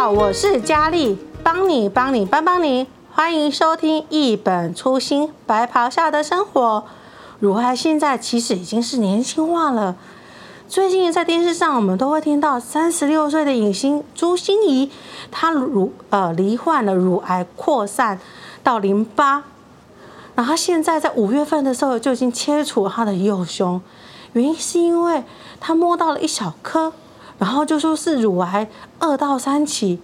好，我是佳丽，帮你帮你帮帮你，欢迎收听一本初心白袍下的生活。乳癌现在其实已经是年轻化了。最近在电视上，我们都会听到三十六岁的影星朱心怡，她乳呃罹患了乳癌扩散到淋巴，然后现在在五月份的时候就已经切除她的右胸，原因是因为她摸到了一小颗，然后就说是乳癌二到三期。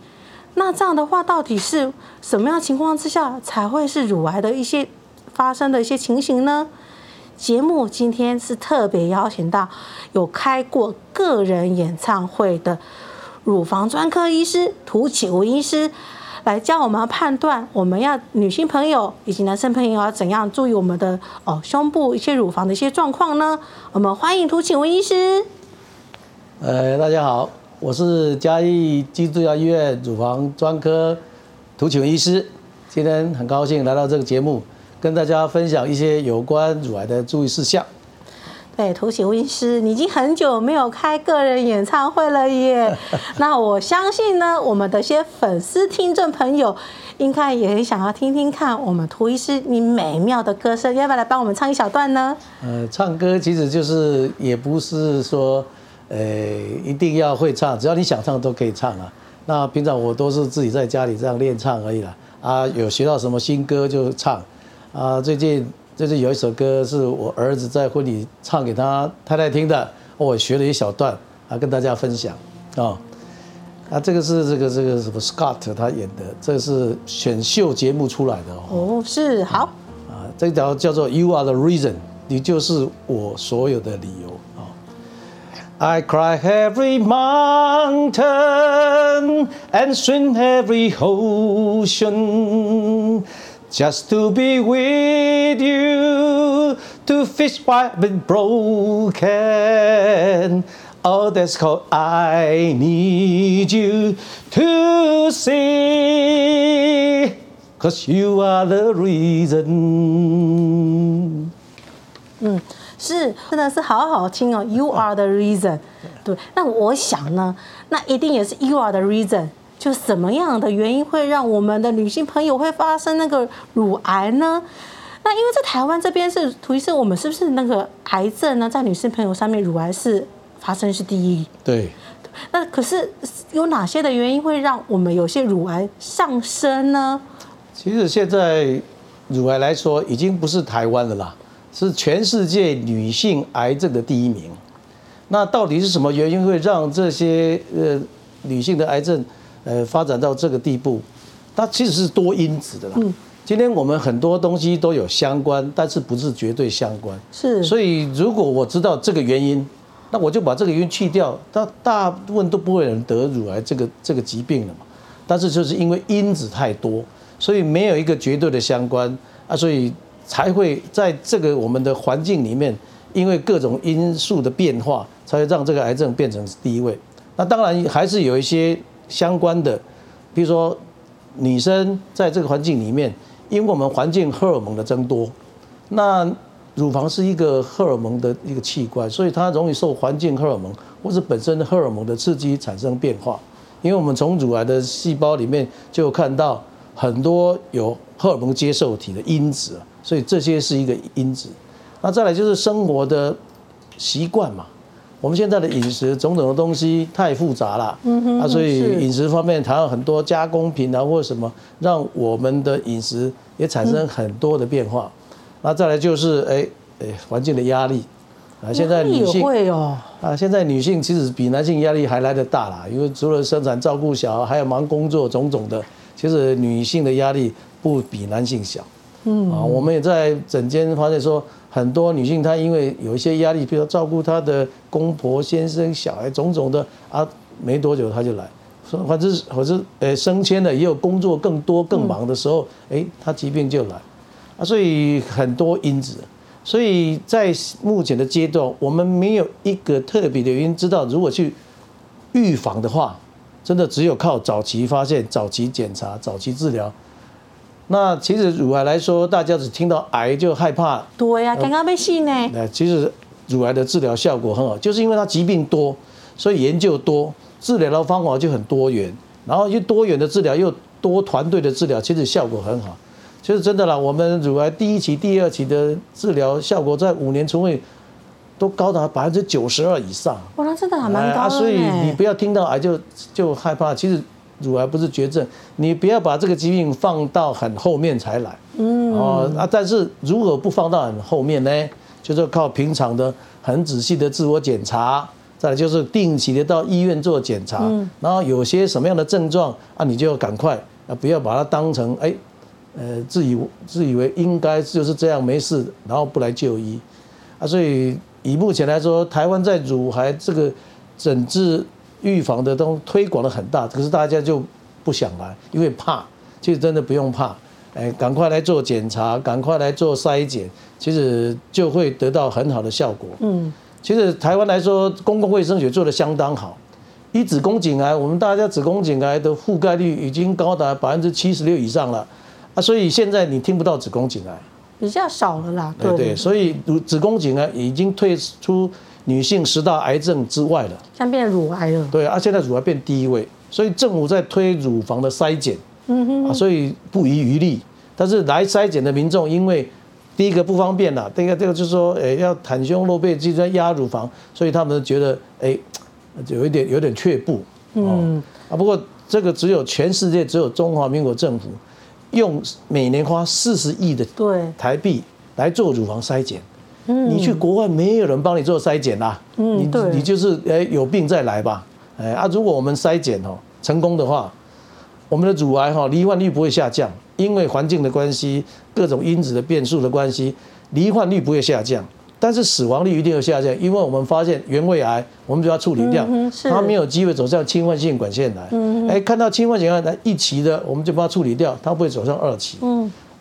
那这样的话，到底是什么样情况之下才会是乳癌的一些发生的一些情形呢？节目今天是特别邀请到有开过个人演唱会的乳房专科医师涂启文医师来教我们判断，我们要女性朋友以及男生朋友要怎样注意我们的哦胸部一些乳房的一些状况呢？我们欢迎涂启文医师。呃，大家好，我是嘉义基督教医院乳房专科涂启文医师，今天很高兴来到这个节目。跟大家分享一些有关乳癌的注意事项。对，涂启文医师，你已经很久没有开个人演唱会了耶。那我相信呢，我们的些粉丝听众朋友应该也很想要听听看我们涂医师你美妙的歌声，要不要来帮我们唱一小段呢？呃，唱歌其实就是也不是说，呃，一定要会唱，只要你想唱都可以唱啊。那平常我都是自己在家里这样练唱而已啦。啊，有学到什么新歌就唱。啊，最近最近有一首歌是我儿子在婚礼唱给他太太听的，我学了一小段啊，跟大家分享啊。啊，这个是这个这个什么 Scott 他演的，这个是选秀节目出来的哦。哦是好啊，这条叫做 You Are the Reason，你就是我所有的理由啊。I cry every mountain and swim every ocean just to be with you, to fix what been broken. Oh, that's called I need you to see, cause you are the reason. 嗯，是，真的是好好听哦。You are the reason。对，那我想呢，那一定也是 You are the reason。就什么样的原因会让我们的女性朋友会发生那个乳癌呢？那因为在台湾这边是涂医师，我们是不是那个癌症呢，在女性朋友上面乳癌是发生是第一？对。那可是有哪些的原因会让我们有些乳癌上升呢？其实现在乳癌来说，已经不是台湾的啦，是全世界女性癌症的第一名。那到底是什么原因会让这些呃女性的癌症？呃，发展到这个地步，它其实是多因子的啦。嗯，今天我们很多东西都有相关，但是不是绝对相关。是。所以如果我知道这个原因，那我就把这个原因去掉，那大部分都不会有人得乳癌这个这个疾病了嘛。但是就是因为因子太多，所以没有一个绝对的相关啊，所以才会在这个我们的环境里面，因为各种因素的变化，才会让这个癌症变成第一位。那当然还是有一些。相关的，比如说女生在这个环境里面，因为我们环境荷尔蒙的增多，那乳房是一个荷尔蒙的一个器官，所以它容易受环境荷尔蒙或是本身荷尔蒙的刺激产生变化。因为我们从乳癌的细胞里面就看到很多有荷尔蒙接受体的因子，所以这些是一个因子。那再来就是生活的习惯嘛。我们现在的饮食种种的东西太复杂了，啊，所以饮食方面谈了很多加工品啊或者什么，让我们的饮食也产生很多的变化。那再来就是哎哎环境的压力啊，现在女性会哦啊，现在女性其实比男性压力还来得大啦，因为除了生产、照顾小孩，还要忙工作种种的，其实女性的压力不比男性小。嗯啊，我们也在诊间发现说。很多女性她因为有一些压力，比如说照顾她的公婆、先生、小孩，种种的啊，没多久她就来，说反正或者呃升迁了，也有工作更多更忙的时候，哎，她疾病就来，啊，所以很多因子，所以在目前的阶段，我们没有一个特别的原因知道，如果去预防的话，真的只有靠早期发现、早期检查、早期治疗。那其实乳癌来说，大家只听到癌就害怕。对呀、啊，刚刚被信呢。那其实乳癌的治疗效果很好，就是因为它疾病多，所以研究多，治疗的方法就很多元。然后又多元的治疗，又多团队的治疗，其实效果很好。其实真的啦，我们乳癌第一期、第二期的治疗效果，在五年之内都高达百分之九十二以上。哇，那真的还蛮高的。啊，所以你不要听到癌就就害怕，其实乳癌不是绝症，你不要把这个疾病放到很后面才来。嗯。哦啊，但是如果不放到很后面呢，就是靠平常的很仔细的自我检查。再来就是定期的到医院做检查，然后有些什么样的症状啊，你就要赶快啊，不要把它当成哎，呃，自以自以为应该就是这样没事，然后不来就医啊。所以以目前来说，台湾在乳癌这个诊治预防的都推广的很大，可是大家就不想来，因为怕。其实真的不用怕，哎，赶快来做检查，赶快来做筛检，其实就会得到很好的效果。嗯。其实台湾来说，公共卫生学做得相当好。以子宫颈癌，我们大家子宫颈癌的覆盖率已经高达百分之七十六以上了啊，所以现在你听不到子宫颈癌，比较少了啦。对对，所以子宫颈癌已经退出女性十大癌症之外了，像变乳癌了。对啊，现在乳癌变第一位，所以政府在推乳房的筛检，嗯哼，所以不遗余力。但是来筛检的民众因为第一个不方便了，第二个这个就是说，诶，要袒胸露背，就在压乳房，所以他们觉得，诶，有一点有点却步，嗯。啊，不过这个只有全世界只有中华民国政府用每年花四十亿的台币来做乳房筛检，嗯，你去国外没有人帮你做筛检啦，嗯，你你就是诶有病再来吧，诶啊，如果我们筛检哦成功的话，我们的乳癌哈罹患率不会下降。因为环境的关系，各种因子的变数的关系，罹患率不会下降，但是死亡率一定会下降。因为我们发现原位癌，我们就要处理掉，它没有机会走向侵犯性管腺癌。哎，看到侵犯性管腺癌一期的，我们就把它处理掉，它不会走上二期。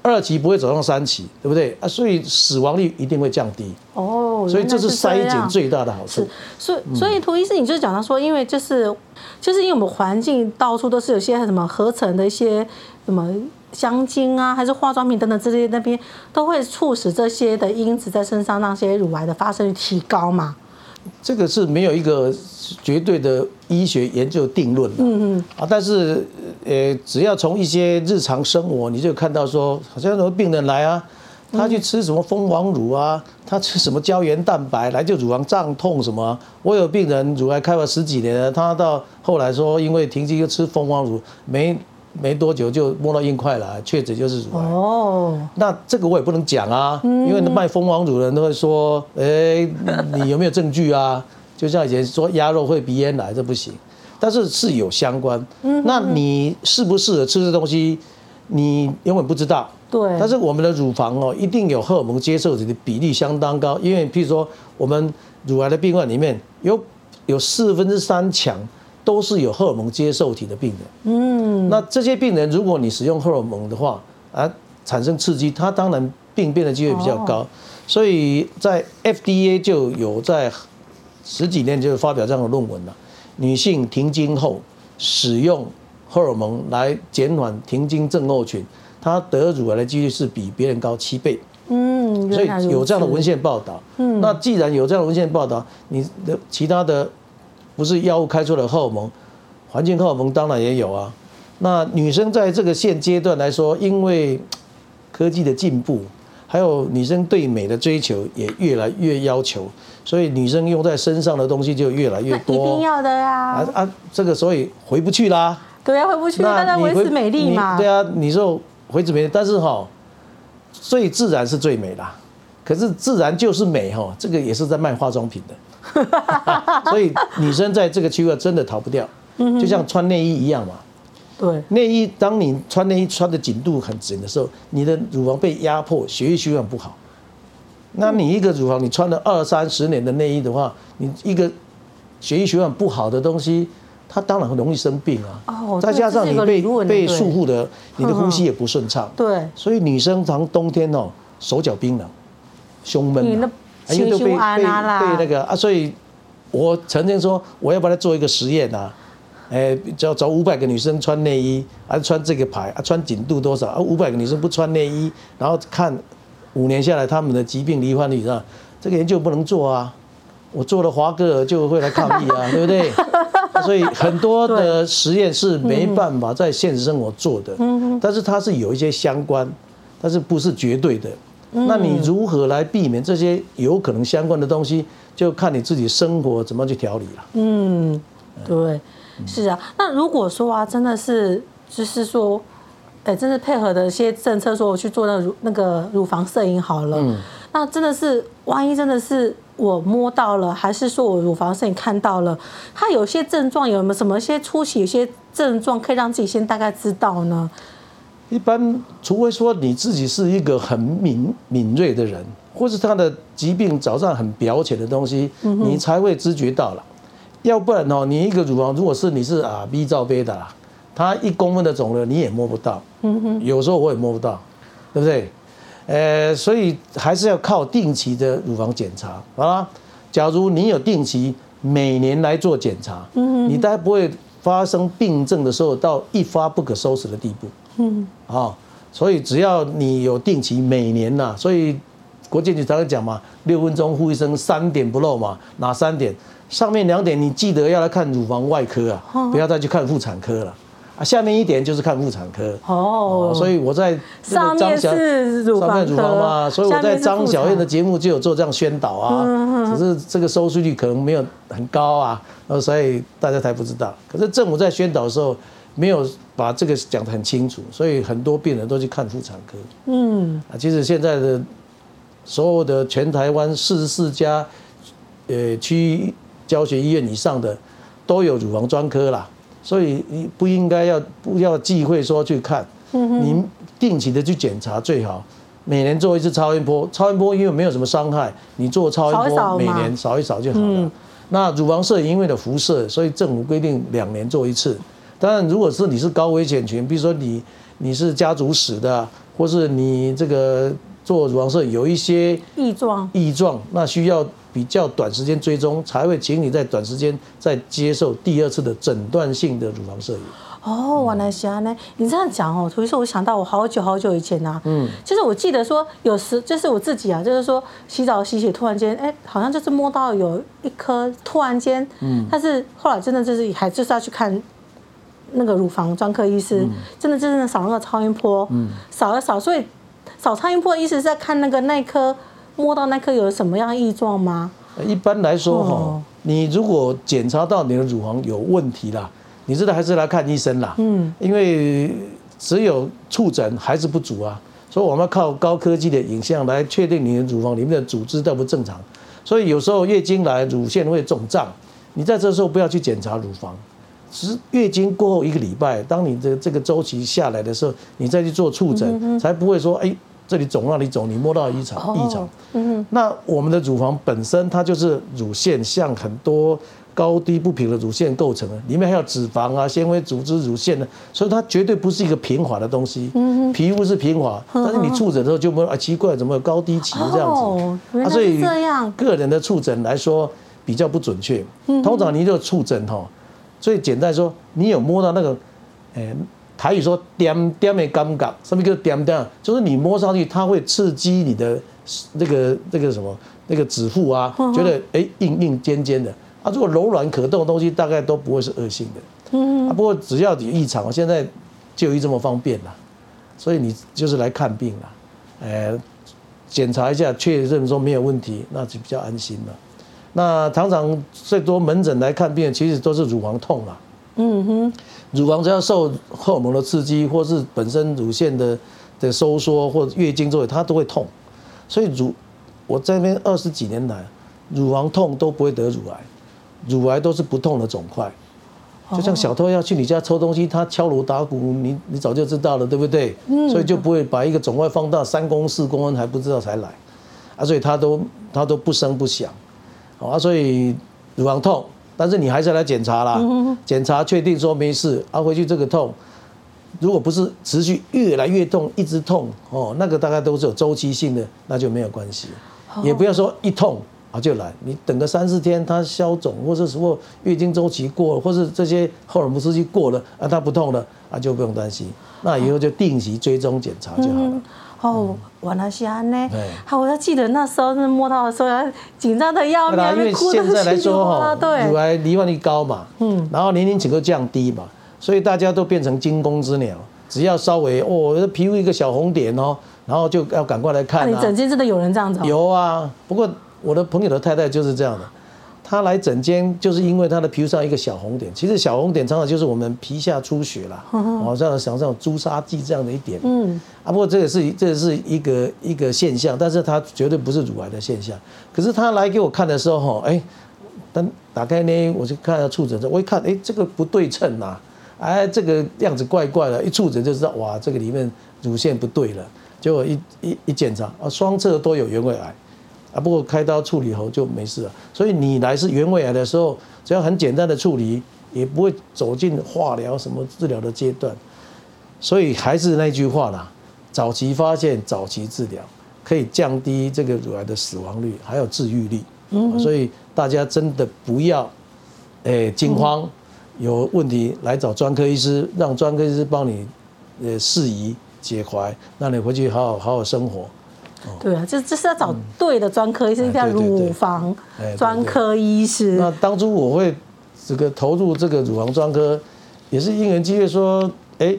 二期不会走上三期，对不对啊？所以死亡率一定会降低。哦，所以这是筛检最大的好处。所以，所以涂医师，你就是讲到说，因为就是就是因为我们环境到处都是有些什么合成的一些什么。香精啊，还是化妆品等等这些，那边都会促使这些的因子在身上，让些乳癌的发生率提高嘛？这个是没有一个绝对的医学研究定论的。嗯嗯。啊，但是呃，只要从一些日常生活，你就看到说，好像有病人来啊，他去吃什么蜂王乳啊，他吃什么胶原蛋白，来就乳房胀痛什么。我有病人乳癌开了十几年了，他到后来说，因为停机又吃蜂王乳没。没多久就摸到硬块了，确诊就是乳癌。哦，那这个我也不能讲啊，因为卖蜂王乳的人都会说，哎，你有没有证据啊？就像以前说鸭肉会鼻咽癌，这不行。但是是有相关。嗯那你适不适合吃这东西，你永远不知道。对。但是我们的乳房哦，一定有荷尔蒙接受体的比例相当高，因为譬如说我们乳癌的病患里面有有四分之三强。都是有荷尔蒙接受体的病人，嗯，那这些病人，如果你使用荷尔蒙的话，啊，产生刺激，他当然病变的机会比较高，所以在 FDA 就有在十几年就发表这样的论文了。女性停经后使用荷尔蒙来减缓停经症候群，她得乳癌的几率是比别人高七倍，嗯，所以有这样的文献报道，嗯，那既然有这样的文献报道，你的其他的。不是药物开出的荷尔蒙，环境荷尔蒙当然也有啊。那女生在这个现阶段来说，因为科技的进步，还有女生对美的追求也越来越要求，所以女生用在身上的东西就越来越多。一定要的呀！啊啊，这个所以回不去啦。对啊，回不去，当然维持美丽嘛。对啊，你说维持美丽，但是哈，最自然是最美啦。可是自然就是美哈，这个也是在卖化妆品的。所以女生在这个区域真的逃不掉，就像穿内衣一样嘛。对，内衣当你穿内衣穿的紧度很紧的时候，你的乳房被压迫，血液循环不好。那你一个乳房你穿了二三十年的内衣的话，你一个血液循环不好的东西，它当然很容易生病啊。哦，再加上你被被束缚的，你的呼吸也不顺畅。对，所以女生常冬天哦，手脚冰冷，胸闷。因为都被被被那个啊，所以我曾经说我要把它做一个实验啊，哎，找找五百个女生穿内衣，还是穿这个牌啊，穿紧度多少啊？五百个女生不穿内衣，然后看五年下来他们的疾病罹患率上，这个研究不能做啊，我做了华哥尔就会来抗议啊，对不对？所以很多的实验是没办法在现实生活做的，但是它是有一些相关，但是不是绝对的。那你如何来避免这些有可能相关的东西，就看你自己生活怎么去调理了。嗯，对，是啊。那如果说啊，真的是，就是说，哎，真的配合的一些政策，说我去做那个乳那个乳房摄影好了，那真的是，万一真的是。我摸到了，还是说我乳房摄影看到了？它有些症状有没有什么一些出血有些症状可以让自己先大概知道呢？一般，除非说你自己是一个很敏敏锐的人，或是他的疾病早上很表浅的东西，你才会知觉到了。要不然哦，你一个乳房如果是你是啊 B 罩杯的啦，它一公分的肿瘤你也摸不到。嗯哼，有时候我也摸不到，对不对？呃，所以还是要靠定期的乳房检查，好啦。假如你有定期每年来做检查，嗯，你大概不会发生病症的时候到一发不可收拾的地步，嗯，啊，所以只要你有定期每年呐，所以国健局常常讲嘛，六分钟呼一生三点不漏嘛，哪三点？上面两点你记得要来看乳房外科啊，不要再去看妇产科了。啊，下面一点就是看妇产科哦，所以我在上面是乳房嘛，所以我在张小燕的节目就有做这样宣导啊，只是这个收视率可能没有很高啊，所以大家才不知道。可是政府在宣导的时候没有把这个讲得很清楚，所以很多病人都去看妇产科。嗯，啊，其实现在的所有的全台湾四十四家呃区教学医院以上的都有乳房专科啦。所以你不应该要不要忌讳说去看，你定期的去检查最好，每年做一次超音波。超音波因为没有什么伤害，你做超音波每年扫一扫就好了。那乳房摄影因为的辐射，所以政府规定两年做一次。当然，如果是你是高危险群，比如说你你是家族史的，或是你这个做乳房摄影有一些异状异状，那需要。比较短时间追踪，才会请你在短时间再接受第二次的诊断性的乳房摄影。哦，原来是安呢。你这样讲哦，所以说我想到我好久好久以前啊，嗯，就是我记得说有时就是我自己啊，就是说洗澡洗洗，突然间哎，好像就是摸到有一颗，突然间，嗯，但是后来真的就是还就是要去看那个乳房专科医师，嗯、真的真的扫那个超音波，嗯，扫一扫，所以扫超音波的意思是在看那个那一颗。摸到那颗有什么样异状吗？一般来说哈，你如果检查到你的乳房有问题啦，你知道还是来看医生啦。嗯，因为只有触诊还是不足啊，所以我们要靠高科技的影像来确定你的乳房里面的组织都不正常。所以有时候月经来乳腺会肿胀，你在这时候不要去检查乳房，只是月经过后一个礼拜，当你的这个周期下来的时候，你再去做触诊，才不会说哎。这里肿那里肿，你摸到异常异常。嗯，那我们的乳房本身它就是乳腺，像很多高低不平的乳腺构成的，里面还有脂肪啊、纤维组织、乳腺的，所以它绝对不是一个平滑的东西。嗯，皮肤是平滑，但是你触诊的时候就没有啊，奇怪，怎么有高低起这样子？哦，原来是这样。个人的触诊来说比较不准确。通常你就触诊哈，最简单说，你有摸到那个，哎。台语说点点的感觉，什么叫点点？就是你摸上去，它会刺激你的那个那个什么那个指腹啊，觉得哎硬硬尖尖的。啊，如果柔软可动的东西，大概都不会是恶性的。嗯。啊，不过只要你异常，现在就医这么方便了，所以你就是来看病了，呃，检查一下，确认说没有问题，那就比较安心了。那常常最多门诊来看病，其实都是乳房痛了。嗯哼。乳房只要受荷尔蒙的刺激，或是本身乳腺的的收缩，或者月经之后，它都会痛。所以乳，我在那边二十几年来，乳房痛都不会得乳癌，乳癌都是不痛的肿块。就像小偷要去你家偷东西，他敲锣打鼓，你你早就知道了，对不对？所以就不会把一个肿块放大三公四公分还不知道才来。啊，所以他都他都不声不响。啊，所以乳房痛。但是你还是要来检查啦，检查确定说没事，啊，回去这个痛，如果不是持续越来越痛，一直痛哦，那个大概都是有周期性的，那就没有关系，也不要说一痛啊就来，你等个三四天它消肿，或是什么月经周期过了，或是这些荷尔蒙刺激过了啊，它不痛了啊，就不用担心，那以后就定期追踪检查就好了。哦，原来是安呢。好，我要记得那时候是摸到的时候，紧张的要命，因为现在来说哈，对，乳癌罹患率高嘛，嗯，然后年龄整个降低嘛，所以大家都变成惊弓之鸟，只要稍微哦，皮肤一个小红点哦，然后就要赶快来看。你整间真的有人这样子？有啊，不过我的朋友的太太就是这样的。他来整间就是因为他的皮肤上一个小红点，其实小红点常常就是我们皮下出血啦，好像像这种朱砂痣这样的一点，嗯，啊，不过这也是这也是一个一个现象，但是它绝对不是乳癌的现象。可是他来给我看的时候，哈，哎，等打开呢，我就看到触诊，我一看，哎，这个不对称呐，哎，这个样子怪怪的，一触诊就知道，哇，这个里面乳腺不对了，结果一一一检查，啊，双侧都有原位癌。啊，不过开刀处理后就没事了。所以你来是原位癌的时候，只要很简单的处理，也不会走进化疗什么治疗的阶段。所以还是那句话啦，早期发现，早期治疗，可以降低这个乳癌的死亡率，还有治愈率。嗯。所以大家真的不要，诶惊慌，有问题来找专科医师，让专科医师帮你，呃释疑解怀，让你回去好好好好生活。对啊，这这是要找对的专科医生，叫乳房专科医师。那当初我会这个投入这个乳房专科，也是因缘机会说，哎，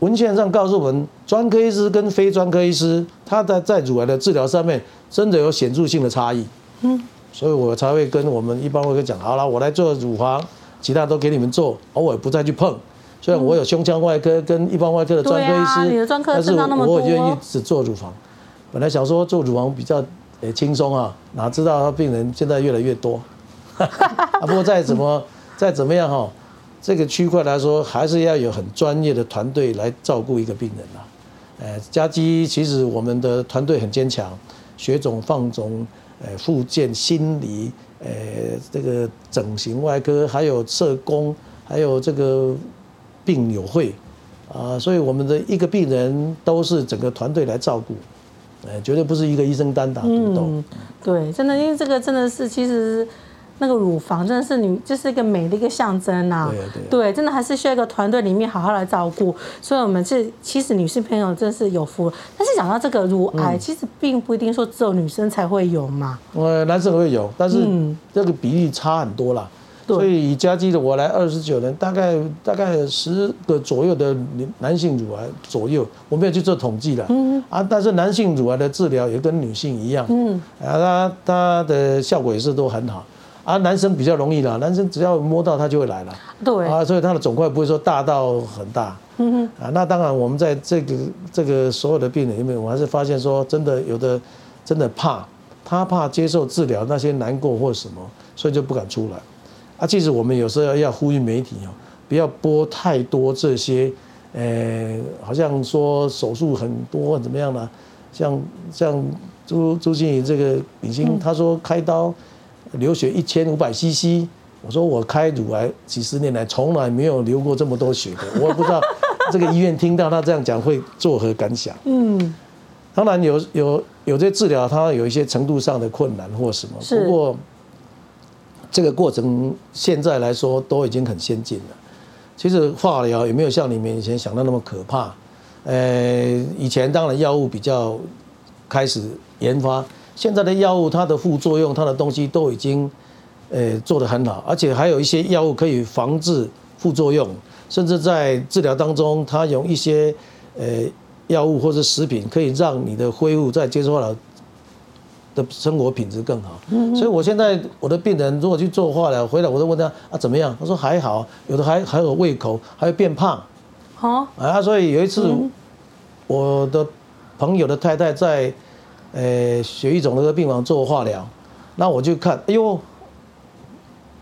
文献上告诉我们，专科医师跟非专科医师，他在在乳癌的治疗上面真的有显著性的差异。嗯，所以我才会跟我们一般会讲，好了，我来做乳房，其他都给你们做，偶尔不再去碰。虽然我有胸腔外科跟一般外科的专科医师，但是我愿意只做乳房。本来想说做乳房比较诶轻松啊，哪知道他病人现在越来越多。啊，不过再怎么 再怎么样哈，这个区块来说，还是要有很专业的团队来照顾一个病人呐。诶，嘉基其实我们的团队很坚强，血肿、放肿、诶复健、心理、诶这个整形外科，还有社工，还有这个病友会啊，所以我们的一个病人都是整个团队来照顾。哎，绝对不是一个医生单打独斗。嗯，对，真的，因为这个真的是，其实那个乳房真的是女，就是一个美的一个象征呐。对对。对，真的还是需要一个团队里面好好来照顾。所以，我们这其实女性朋友真是有福。但是讲到这个乳癌，其实并不一定说只有女生才会有嘛。呃，男生会有，但是这个比例差很多啦。所以以家基的我来二十九人，大概大概十个左右的男性乳癌左右，我没有去做统计了。嗯啊，但是男性乳癌的治疗也跟女性一样。嗯啊，他他的效果也是都很好。啊，男生比较容易啦，男生只要摸到他就会来了。对啊，所以他的肿块不会说大到很大。嗯哼啊，那当然我们在这个这个所有的病人里面，我还是发现说，真的有的真的怕，他怕接受治疗那些难过或什么，所以就不敢出来。啊，其实我们有时候要要呼吁媒体哦，不要播太多这些，呃，好像说手术很多怎么样呢？像像朱朱静怡这个明星，他说开刀流血一千五百 CC，我说我开乳癌几十年来从来没有流过这么多血的，我也不知道这个医院听到他这样讲会作何感想。嗯，当然有有有些治疗，它有一些程度上的困难或什么，不过。这个过程现在来说都已经很先进了。其实化疗也没有像你们以前想的那么可怕。呃，以前当然药物比较开始研发，现在的药物它的副作用、它的东西都已经呃做得很好，而且还有一些药物可以防治副作用，甚至在治疗当中，它用一些呃药物或者食品可以让你的恢复再接受化疗。的生活品质更好，所以我现在我的病人如果去做化疗回来，我都问他啊怎么样？他说还好，有的还还有胃口，还会变胖。好啊，所以有一次我的朋友的太太在呃血液肿瘤的病房做化疗，那我就看，哎呦，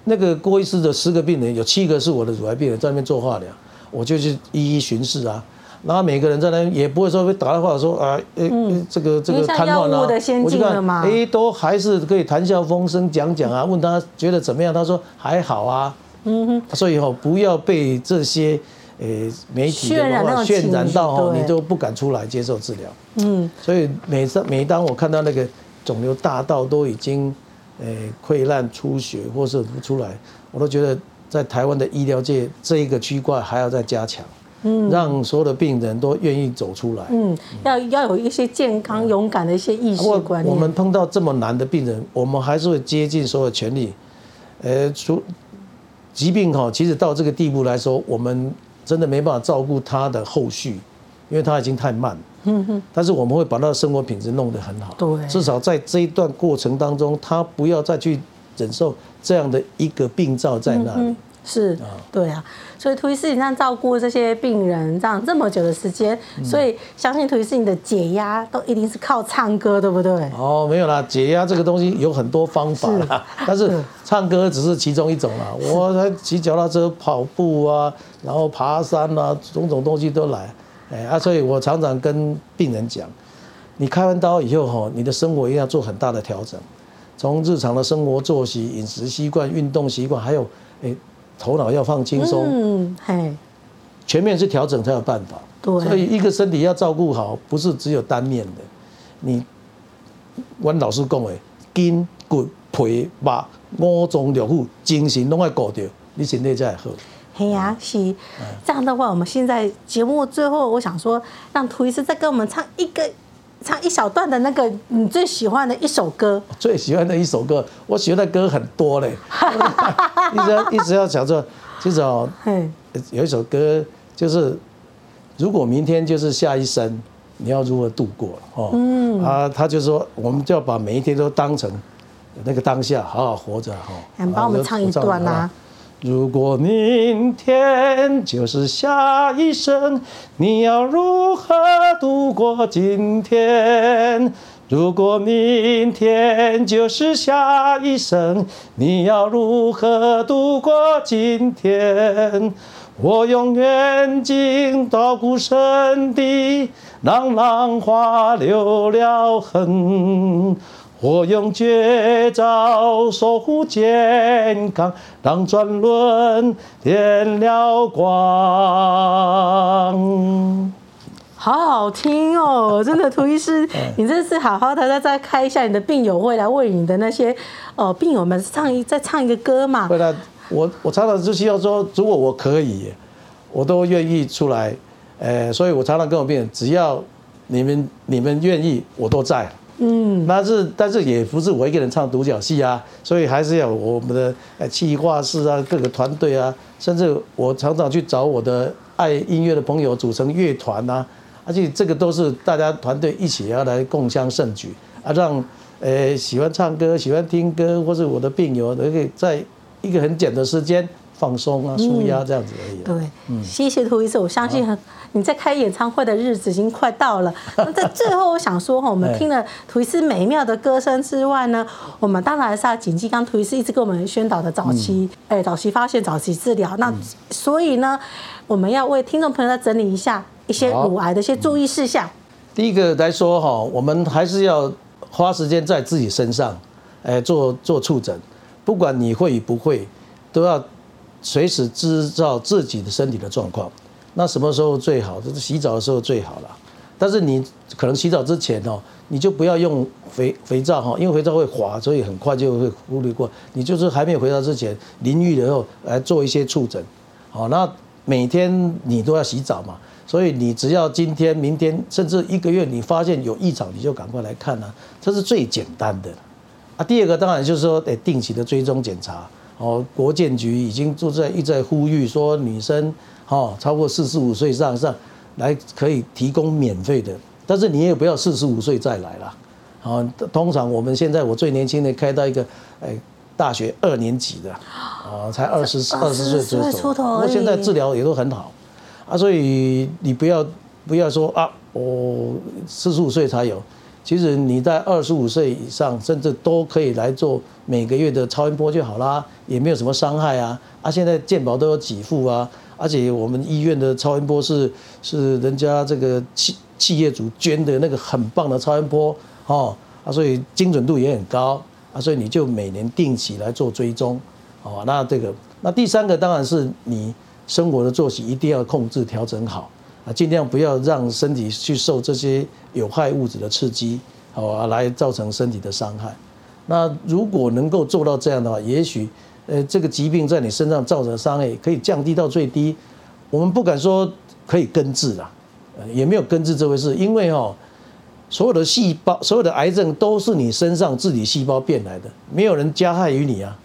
那个郭医师的十个病人有七个是我的乳癌病人，在那边做化疗，我就去一一巡视啊。然后每个人在那也不会说被打电话说啊，诶，这个这个瘫痪了，我就看，哎，都还是可以谈笑风生讲讲啊。问他觉得怎么样，他说还好啊。嗯哼。所以哈，不要被这些诶媒体的话渲染到哈，你都不敢出来接受治疗。嗯。所以每次每当我看到那个肿瘤大到都已经诶溃烂出血或是不出来，我都觉得在台湾的医疗界这一个区块还要再加强。嗯，让所有的病人都愿意走出来，嗯，要要有一些健康勇敢的一些意识观念。我们碰到这么难的病人，我们还是会竭尽所有全力。呃，除疾病哈，其实到这个地步来说，我们真的没办法照顾他的后续，因为他已经太慢。嗯哼。但是我们会把他的生活品质弄得很好。对。至少在这一段过程当中，他不要再去忍受这样的一个病灶在那里。是，对啊，所以涂医师你这样照顾这些病人这样这么久的时间，所以相信涂医师你的解压都一定是靠唱歌，对不对？哦，没有啦，解压这个东西有很多方法啦，但是唱歌只是其中一种啦。我还骑脚踏车、跑步啊，然后爬山啊，种种东西都来。哎啊，所以我常常跟病人讲，你开完刀以后哈，你的生活一定要做很大的调整，从日常的生活作息、饮食习惯、运动习惯，还有哎。头脑要放轻松，嗯，嘿，全面去调整才有办法。对，所以一个身体要照顾好，不是只有单面的。你，阮老师讲的，筋骨皮肉五脏六腑，精神拢要顾到，你身体才会好。嘿呀，是这样的话，我们现在节目最后，我想说，让涂医师再跟我们唱一个。唱一小段的那个你最喜欢的一首歌，最喜欢的一首歌，我喜欢的歌很多嘞，一直要一直要想说，其实哦，有一首歌就是，如果明天就是下一生，你要如何度过哦？嗯啊，他就说，我们就要把每一天都当成那个当下，好好活着哈。你帮我们唱一段啊。如果明天就是下一生，你要如何度过今天？如果明天就是下一生，你要如何度过今天？我用远近刀骨深的，让浪花留了痕。我用绝招守护健康，让转轮点了光。好好听哦，真的，涂医师，你这次好好的再再开一下你的病友会，来为你的那些呃病友们唱一再唱一个歌嘛。对了，我我常常就希望说，如果我可以，我都愿意出来。呃，所以我常常跟我病人，只要你们你们愿意，我都在。嗯，那是，但是也不是我一个人唱独角戏啊，所以还是要我们的呃企划室啊，各个团队啊，甚至我常常去找我的爱音乐的朋友组成乐团啊，而且这个都是大家团队一起要来共襄盛举啊，让呃喜欢唱歌、喜欢听歌或是我的病友，都可以在一个很简的时间放松啊、舒压这样子而已。对，谢谢涂医师，我相信很。你在开演唱会的日子已经快到了。那在最后，我想说哈，我们听了图伊斯美妙的歌声之外呢，我们当然还是要谨记刚图伊斯一直跟我们宣导的早期，哎，早期发现、早期治疗。那所以呢，我们要为听众朋友再整理一下一些乳癌的一些注意事项。第一个来说哈，我们还是要花时间在自己身上，哎，做做触诊，不管你会与不会，都要随时知道自己的身体的状况。那什么时候最好？就是洗澡的时候最好了。但是你可能洗澡之前哦，你就不要用肥肥皂哈，因为肥皂会滑，所以很快就会忽略过。你就是还没有回到之前淋浴的时候来做一些触诊。好，那每天你都要洗澡嘛，所以你只要今天、明天，甚至一个月，你发现有异常，你就赶快来看啊，这是最简单的。啊，第二个当然就是说得定期的追踪检查。哦，国建局已经就在一再呼吁说女生。哦，超过四十五岁上上来可以提供免费的，但是你也不要四十五岁再来了。啊，通常我们现在我最年轻的开到一个，哎，大学二年级的，啊，才二十二十岁出头，那现在治疗也都很好，啊，所以你不要不要说啊，我四十五岁才有，其实你在二十五岁以上，甚至都可以来做每个月的超音波就好啦，也没有什么伤害啊，啊，现在健保都有给付啊。而且我们医院的超音波是是人家这个企企业主捐的那个很棒的超音波哦，啊，所以精准度也很高啊，所以你就每年定期来做追踪，哦，那这个那第三个当然是你生活的作息一定要控制调整好啊，尽量不要让身体去受这些有害物质的刺激，好啊，来造成身体的伤害。那如果能够做到这样的话，也许。呃，这个疾病在你身上造成的伤害可以降低到最低。我们不敢说可以根治了，也没有根治这回事，因为哦，所有的细胞，所有的癌症都是你身上自己细胞变来的，没有人加害于你啊，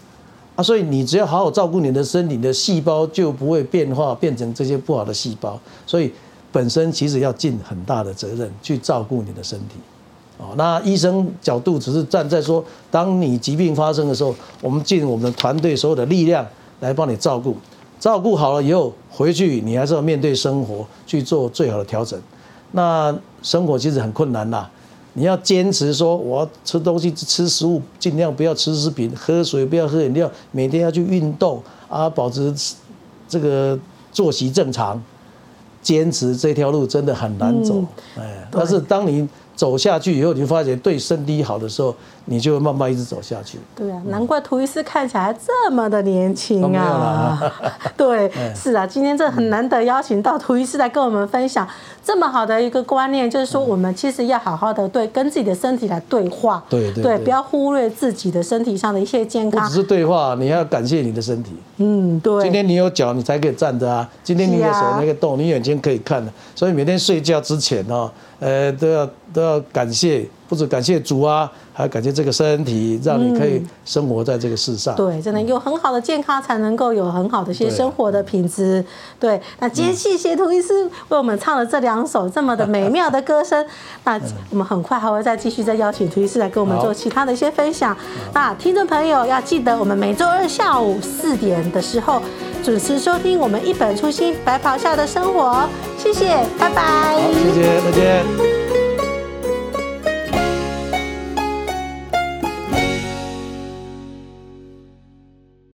啊，所以你只要好好照顾你的身体，你的细胞就不会变化变成这些不好的细胞，所以本身其实要尽很大的责任去照顾你的身体。哦，那医生角度只是站在说，当你疾病发生的时候，我们尽我们团队所有的力量来帮你照顾，照顾好了以后回去，你还是要面对生活去做最好的调整。那生活其实很困难啦，你要坚持说，我要吃东西吃食物，尽量不要吃食品，喝水不要喝饮料，每天要去运动啊，保持这个作息正常，坚持这条路真的很难走，哎，但是当你。走下去以后，你就发觉对身体好的时候，你就会慢慢一直走下去。对啊，难怪涂医师看起来这么的年轻啊！对，是啊，今天这很难得邀请到涂医师来跟我们分享这么好的一个观念，就是说我们其实要好好的对跟自己的身体来对话。对对对，不要忽略自己的身体上的一些健康。不只是对话，你要感谢你的身体。嗯，对。今天你有脚，你才可以站着啊！今天你有手，你可以动，你眼睛可以看的。所以每天睡觉之前哦。呃，都要都要感谢，不止感谢主啊，还要感谢这个身体，让你可以生活在这个世上。嗯、对，真的有很好的健康，才能够有很好的一些生活的品质。对，那今天谢谢涂医师为我们唱了这两首这么的美妙的歌声。那我们很快还会再继续再邀请涂医师来跟我们做其他的一些分享。那听众朋友要记得，我们每周二下午四点的时候准时收听我们一本初心白袍下的生活。谢谢，拜拜。好，谢谢，再见。